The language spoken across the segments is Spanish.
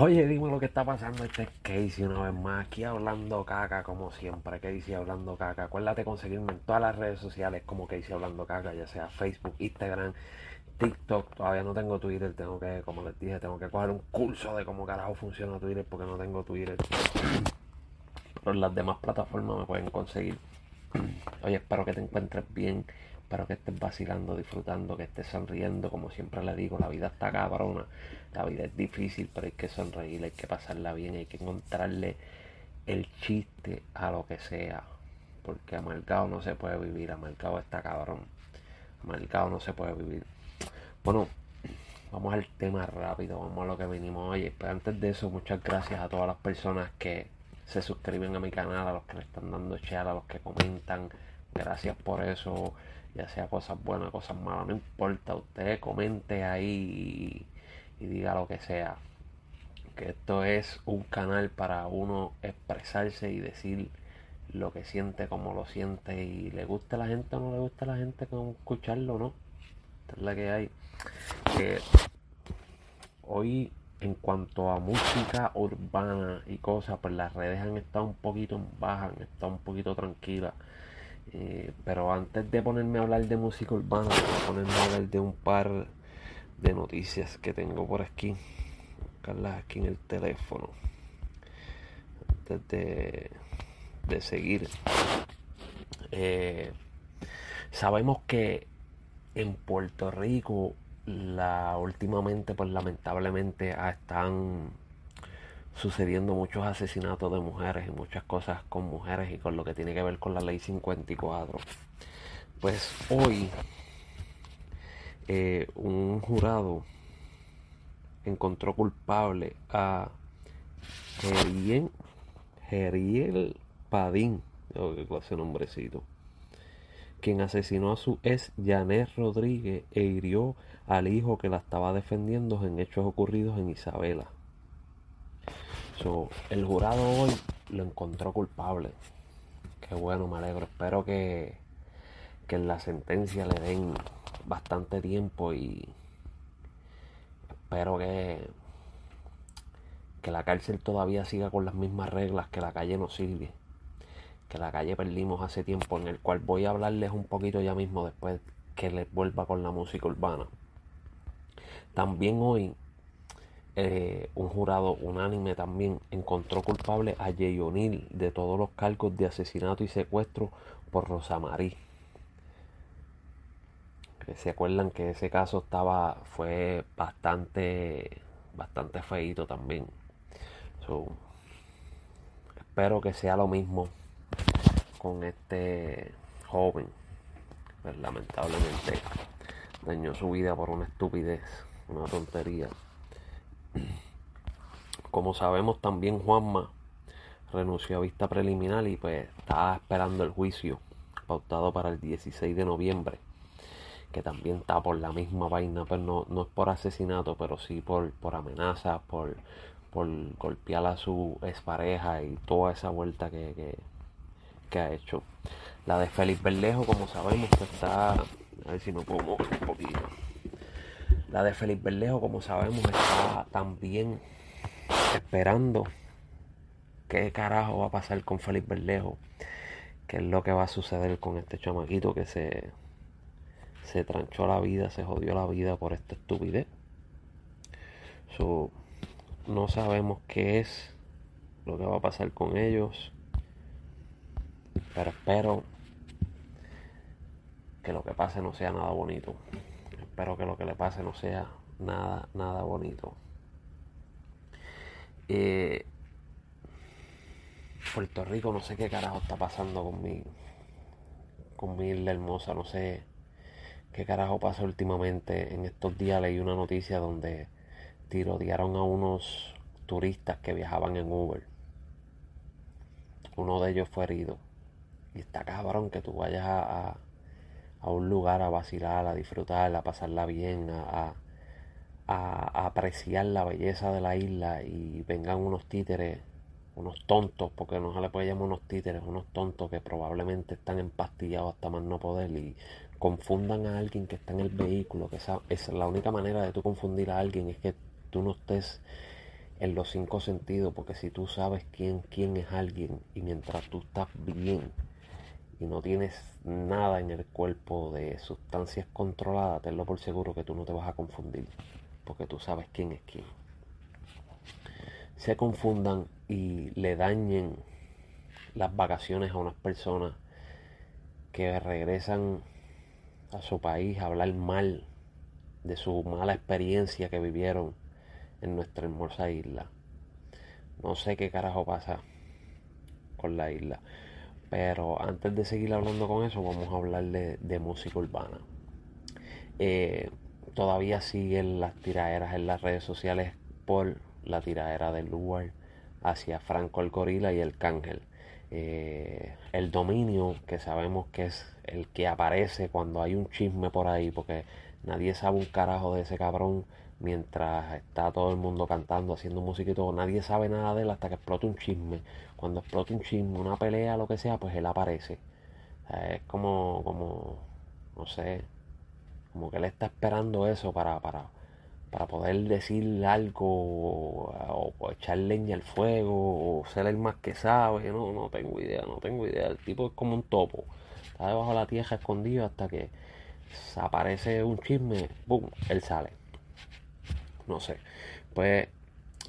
Oye, dime lo que está pasando. Este es Casey una vez más. Aquí hablando caca, como siempre. Casey hablando caca. Acuérdate conseguirme en todas las redes sociales como Casey hablando caca, ya sea Facebook, Instagram, TikTok. Todavía no tengo Twitter. Tengo que, como les dije, tengo que coger un curso de cómo carajo funciona Twitter porque no tengo Twitter. Pero las demás plataformas me pueden conseguir. Oye, espero que te encuentres bien. Espero que estés vacilando, disfrutando, que estés sonriendo. Como siempre le digo, la vida está cabrona. La vida es difícil, pero hay que sonreír, hay que pasarla bien, hay que encontrarle el chiste a lo que sea. Porque amargado no se puede vivir, amargado está cabrón. Amargado no se puede vivir. Bueno, vamos al tema rápido, vamos a lo que venimos hoy. Pero antes de eso, muchas gracias a todas las personas que se suscriben a mi canal, a los que le están dando share, a los que comentan. Gracias por eso ya sea cosas buenas, cosas malas, no importa, usted comente ahí y, diga lo que sea. Que esto es un canal para uno expresarse y decir lo que siente, como lo siente y le gusta a la gente o no le gusta a la gente con escucharlo, ¿no? Esta es la que hay. Hoy en cuanto a música urbana y cosas, pues las redes han estado un poquito en baja, han estado un poquito tranquilas. Eh, pero antes de ponerme a hablar de música urbana, voy a ponerme a hablar de un par de noticias que tengo por aquí. Buscarlas aquí en el teléfono. Antes de, de seguir. Eh, sabemos que en Puerto Rico la últimamente pues lamentablemente están sucediendo muchos asesinatos de mujeres y muchas cosas con mujeres y con lo que tiene que ver con la ley 54. Pues hoy eh, un jurado encontró culpable a Geriel, Padín, clase quien asesinó a su ex Janet Rodríguez e hirió al hijo que la estaba defendiendo en hechos ocurridos en Isabela el jurado hoy lo encontró culpable. Qué bueno, me alegro. Espero que, que en la sentencia le den bastante tiempo y espero que, que la cárcel todavía siga con las mismas reglas, que la calle no sirve. Que la calle perdimos hace tiempo, en el cual voy a hablarles un poquito ya mismo después que les vuelva con la música urbana. También hoy eh, un jurado unánime también encontró culpable a Jay O'Neill de todos los cargos de asesinato y secuestro por Rosa Marí. Se acuerdan que ese caso estaba fue bastante bastante feito también. espero que sea lo mismo con este joven. Pues, lamentablemente dañó su vida por una estupidez, una tontería. Como sabemos también Juanma renunció a vista preliminar y pues está esperando el juicio pautado para el 16 de noviembre que también está por la misma vaina pero no, no es por asesinato pero sí por, por amenazas por, por golpear a su expareja y toda esa vuelta que, que, ha hecho. La de Félix Berlejo como sabemos que está a ver si no puedo mover un poquito la de Felipe Berlejo, como sabemos, está también esperando qué carajo va a pasar con Felipe Berlejo. Qué es lo que va a suceder con este chamaquito que se, se tranchó la vida, se jodió la vida por esta estupidez. no sabemos qué es lo que va a pasar con ellos. Pero espero que lo que pase no sea nada bonito espero que lo que le pase no sea nada, nada bonito. Eh, Puerto Rico, no sé qué carajo está pasando con mi, con mi isla hermosa, no sé qué carajo pasa últimamente. En estos días leí una noticia donde tirotearon a unos turistas que viajaban en Uber. Uno de ellos fue herido. Y está cabrón que tú vayas a a un lugar a vacilar, a disfrutar, a pasarla bien, a, a, apreciar la belleza de la isla y vengan unos títeres, unos tontos, porque no se le puede llamar unos títeres, unos tontos que probablemente están empastillados hasta más no poder y confundan a alguien que está en el vehículo, que es la única manera de tú confundir a alguien es que tú no estés en los cinco sentidos, porque si tú sabes quién, quién es alguien y mientras tú estás bien y no tienes nada en el cuerpo de sustancias controladas, tenlo por seguro que tú no te vas a confundir, porque tú sabes quién es quién. Se confundan y le dañen las vacaciones a unas personas que regresan a su país a hablar mal de su mala experiencia que vivieron en nuestra hermosa isla. No sé qué carajo pasa con la isla. Pero antes de seguir hablando con eso, vamos a hablar de, música urbana. Eh, todavía siguen las tiraderas en las redes sociales por la tiradera del lugar hacia Franco el Gorila y el Cángel. Eh, el dominio que sabemos que es el que aparece cuando hay un chisme por ahí, porque nadie sabe un carajo de ese cabrón mientras está todo el mundo cantando, haciendo música y todo, nadie sabe nada de él hasta que explota un chisme. Cuando explota un chisme, una pelea, lo que sea, pues él aparece. es como, como, no sé, como que él está esperando eso para, para, para poder decir algo o, echar leña al fuego o ser el más que sabe. No, no tengo idea, no tengo idea. El tipo es como un topo. Está debajo de la tierra escondido hasta que aparece un chisme, ¡boom! Él sale no sé. Pues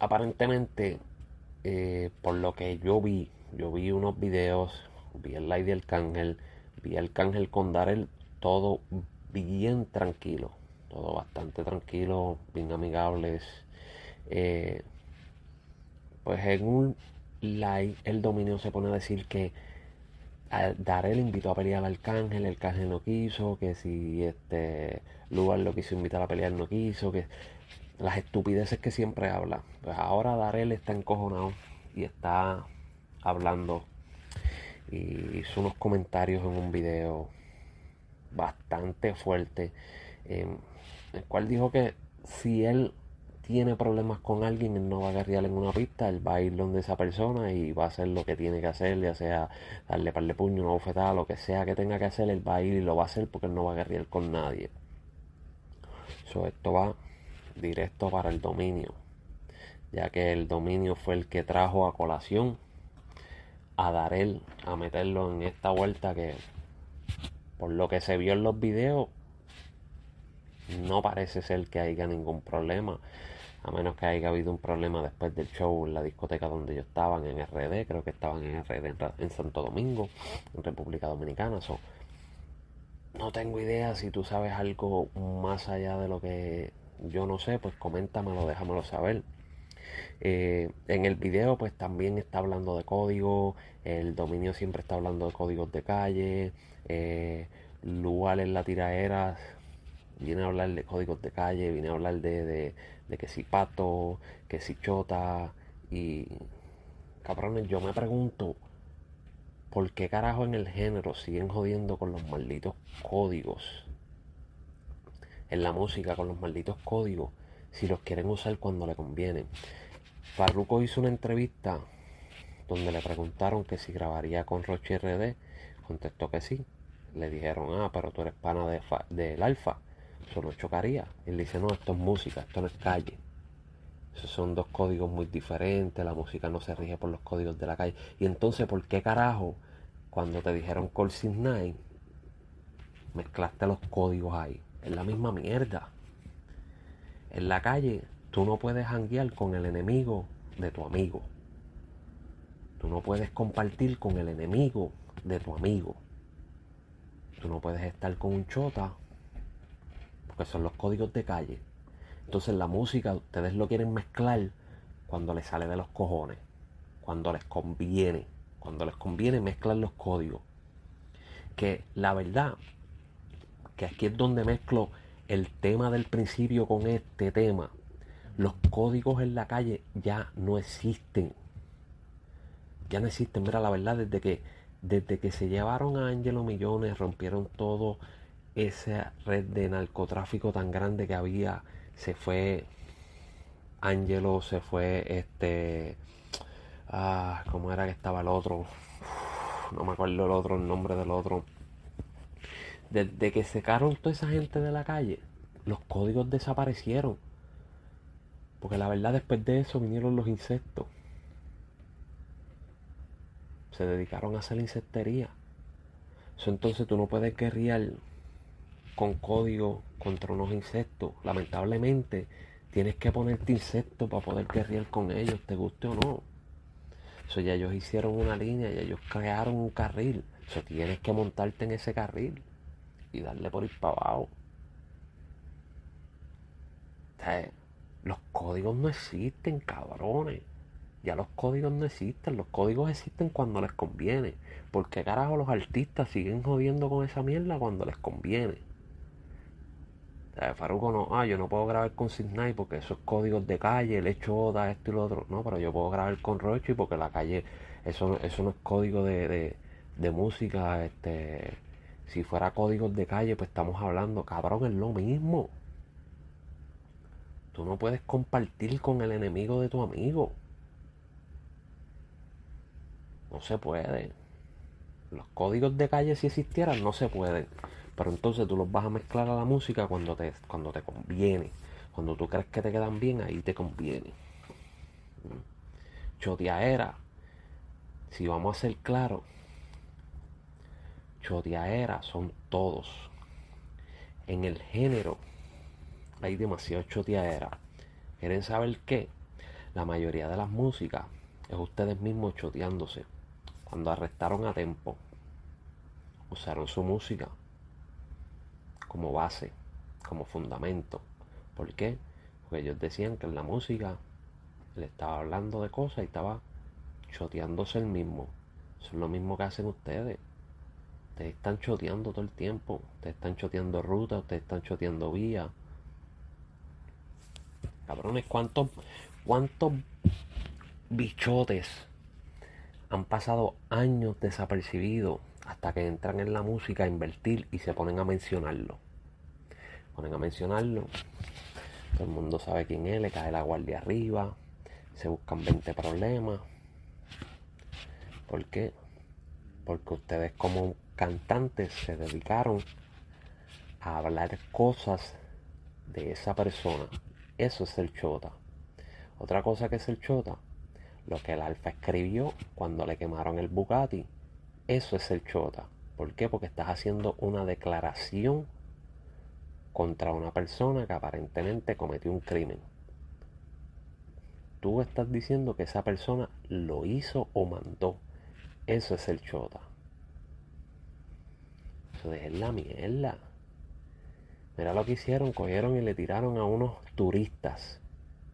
aparentemente, eh, por lo que yo vi, yo vi unos videos, vi el live del cángel, vi el cángel con Darel, todo bien tranquilo, todo bastante tranquilo, bien amigables. Eh, pues en un live el dominio se pone a decir que Darel invitó a pelear al Arcángel, el Arcángel no quiso, que si este lugar lo quiso invitar a pelear no quiso, que las estupideces que siempre habla. Pues ahora Darel está encojonado y está hablando y hizo unos comentarios en un video bastante fuerte en el cual dijo que si él tiene problemas con alguien, él no va a agarrar en una pista, él va a ir donde esa persona y va a hacer lo que tiene que hacer, ya sea darle par de puño, una bofetada, lo que sea que tenga que hacer, él va a ir y lo va a hacer porque él no va a agarrar con nadie. So, esto va directo para el dominio, ya que el dominio fue el que trajo a colación a Darel a meterlo en esta vuelta que por lo que se vio en los videos no parece ser que haya ningún problema a menos que haya habido un problema después del show en la discoteca donde ellos estaban en RD creo que estaban en RD en Santo Domingo en República Dominicana no tengo idea si tú sabes algo más allá de lo que yo no sé, pues coméntamelo, déjamelo saber. Eh, en el video pues también está hablando de código, el dominio siempre está hablando de códigos de calle, eh, en la tiraera viene a hablar de códigos de calle, viene a hablar de, de que si pato, que si chota y cabrones, yo me pregunto por qué carajo en el género siguen jodiendo con los malditos códigos en la música con los malditos códigos si los quieren usar cuando le conviene. Farruko hizo una entrevista donde le preguntaron que si grabaría con Roche RD, contestó que sí. Le dijeron, ah, pero tú eres pana de del Alfa, eso no chocaría. Él dice, no, esto es música, esto no es calle. Esos son dos códigos muy diferentes, la música no se rige por los códigos de la calle. Y entonces, ¿por qué carajo, cuando te dijeron Call Nine, mezclaste los códigos ahí? Es la misma mierda. En la calle tú no puedes hanguear con el enemigo de tu amigo. Tú no puedes compartir con el enemigo de tu amigo. Tú no puedes estar con un chota porque son los códigos de calle. Entonces la música ustedes lo quieren mezclar cuando les sale de los cojones, cuando les conviene, cuando les conviene mezclar los códigos. Que la verdad que aquí es donde mezclo el tema del principio con este tema. Los códigos en la calle ya no existen. Ya no existen. Mira, la verdad, desde que, desde que se llevaron a Angelo Millones, rompieron todo esa red de narcotráfico tan grande que había. Se fue Angelo, se fue este. Ah, ¿cómo era que estaba el otro? no me acuerdo el otro, el nombre del otro desde que secaron toda esa gente de la calle, los códigos desaparecieron. Porque la verdad después de eso vinieron los insectos. Se dedicaron a hacer insectería. Eso entonces tú no puedes guerrear con código contra unos insectos. Lamentablemente tienes que ponerte insectos para poder guerrear con ellos, te guste o no. Eso ya ellos hicieron una línea, y ellos crearon un carril. Eso tienes que montarte en ese carril y darle por ir para abajo. los códigos no existen, cabrones. Ya los códigos no existen, los códigos existen cuando les conviene. ¿Por qué carajo los artistas siguen jodiendo con esa mierda cuando les conviene? Faruco no, ah, yo no puedo grabar con Sidney porque esos códigos de calle, el hecho da esto y lo otro. No, pero yo puedo grabar con Rocho y porque la calle, eso, eso no es código de, de, música, este, si fuera códigos de calle, pues estamos hablando, cabrón, es lo mismo. Tú no puedes compartir con el enemigo de tu amigo. No se puede. Los códigos de calle si existieran no se pueden. Pero entonces tú los vas a mezclar a la música cuando te, cuando te conviene. Cuando tú crees que te quedan bien, ahí te conviene. Choteaera. Si vamos a ser claros, choteaera son todos. En el género hay demasiado choteaera. ¿Quieren saber qué? La mayoría de las músicas es ustedes mismos choteándose. Cuando arrestaron a Tempo, usaron su música como base, como fundamento. ¿Por qué? Porque ellos decían que en la música le estaba hablando de cosas y estaba choteándose el mismo. Eso es lo mismo que hacen ustedes. Ustedes están choteando todo el tiempo. Ustedes están choteando rutas, ustedes están choteando vías. Cabrones, ¿cuántos, cuántos bichotes han pasado años desapercibidos hasta que entran en la música a invertir y se ponen a mencionarlo. Ponen a mencionarlo. Todo el mundo sabe quién es, le cae la guardia arriba, se buscan 20 problemas. ¿Por qué? Porque ustedes como cantantes se dedicaron a hablar cosas de esa persona. Eso es el chota. Otra cosa que es el chota, lo que el alfa escribió cuando le quemaron el Bugatti eso es el chota. ¿Por qué? Porque estás haciendo una declaración contra una persona que aparentemente cometió un crimen. Tú estás diciendo que esa persona lo hizo o mandó. Eso es el chota. Eso es la mierda. Mira lo que hicieron, cogieron y le tiraron a unos turistas.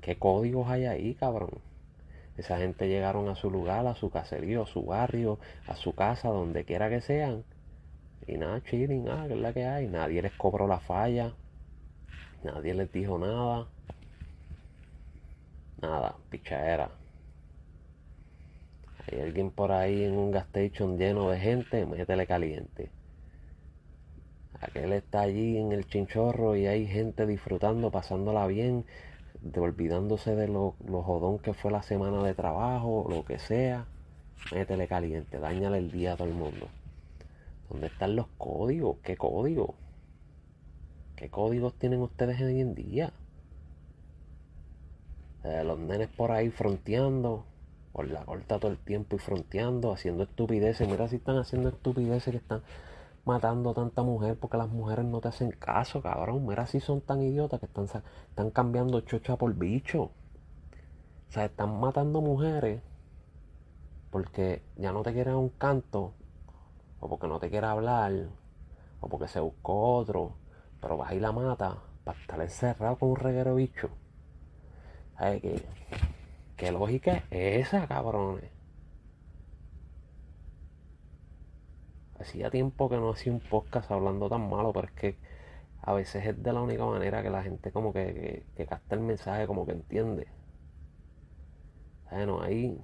¿Qué códigos hay ahí, cabrón? Esa gente llegaron a su lugar, a su caserío, a su barrio, a su casa, donde quiera que sean. Y nada, chilling, nada, que es la que hay. Nadie les cobró la falla. Nadie les dijo nada. Nada, pichadera. Hay alguien por ahí en un gas station lleno de gente, métele caliente. Aquel está allí en el chinchorro y hay gente disfrutando, pasándola bien, olvidándose de lo, jodón que fue la semana de trabajo, lo que sea, métele caliente, dañale el día a todo el mundo. ¿Dónde están los códigos? ¿Qué códigos? ¿Qué códigos tienen ustedes hoy en día? Eh, los nenes por ahí fronteando, por la corta todo el tiempo y fronteando, haciendo estupideces. Mira si están haciendo estupideces que están matando tanta mujer porque las mujeres no te hacen caso, cabrón. Mira si son tan idiotas que están, están cambiando chocha por bicho. O sea, están matando mujeres porque ya no te quieren un canto, o porque no te quiere hablar, o porque se buscó otro, pero vas y la mata para estar encerrado con un reguero bicho. ¿Sabes qué? ¿Qué lógica es esa, cabrones? Hacía tiempo que no hacía un podcast hablando tan malo, pero es que a veces es de la única manera que la gente como que, que, capta el mensaje, como que entiende. Bueno, ahí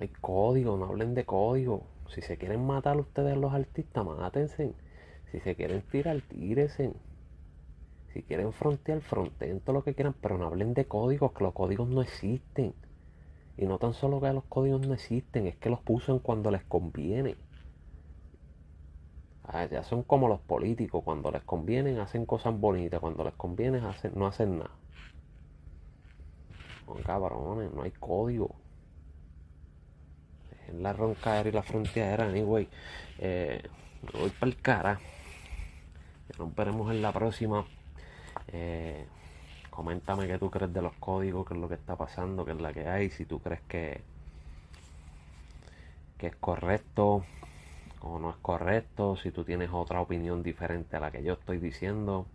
hay código, no hablen de código. Si se quieren matar ustedes los artistas, mátense. Si se quieren tirar, tíresen. Si quieren frontear, fronteen todo lo que quieran, pero no hablen de códigos, que los códigos no existen. Y no tan solo que los códigos no existen, es que los puso cuando les conviene. Ah, ya son como los políticos, cuando les conviene hacen cosas bonitas, cuando les conviene no hacen nada. Cabrones, no hay código. En la roncaera y la frontera, anyway. Eh, voy para el cara. Nos veremos en la próxima. Eh, coméntame qué tú crees de los códigos, qué es lo que está pasando, qué es la que hay, si tú crees que, que es correcto o no es correcto, si tú tienes otra opinión diferente a la que yo estoy diciendo.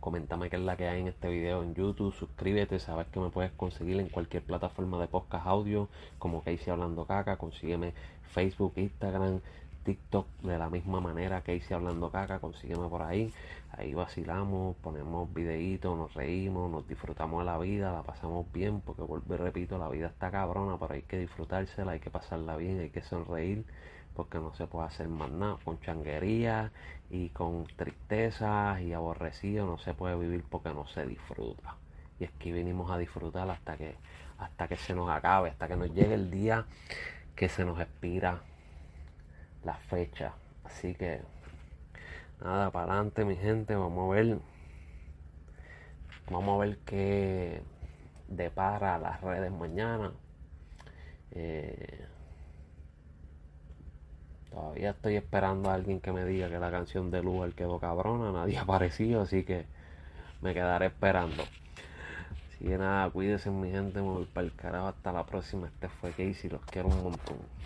Coméntame qué es la que hay en este video en YouTube, suscríbete, sabes que me puedes conseguir en cualquier plataforma de podcast audio como Casey Hablando Caca, consígueme Facebook, Instagram, TikTok de la misma manera que hice hablando caca, consígueme por ahí, ahí vacilamos, ponemos videitos, nos reímos, nos disfrutamos de la vida, la pasamos bien, porque vuelvo y repito, la vida está cabrona, pero hay que disfrutársela, hay que pasarla bien, hay que sonreír, porque no se puede hacer más nada, con changuería y con tristeza y aborrecido no se puede vivir porque no se disfruta. Y es que venimos a disfrutar hasta que, hasta que se nos acabe, hasta que nos llegue el día que se nos expira la fecha. Así que nada, para adelante mi gente, vamos a ver. Vamos a ver qué depara las redes mañana. Eh, todavía estoy esperando a alguien que me diga que la canción de Lugar quedó cabrona, nadie ha aparecido, así que me quedaré esperando. Así que nada, cuídense mi gente, me voy para el carajo hasta la próxima. Este fue Casey, los quiero un montón.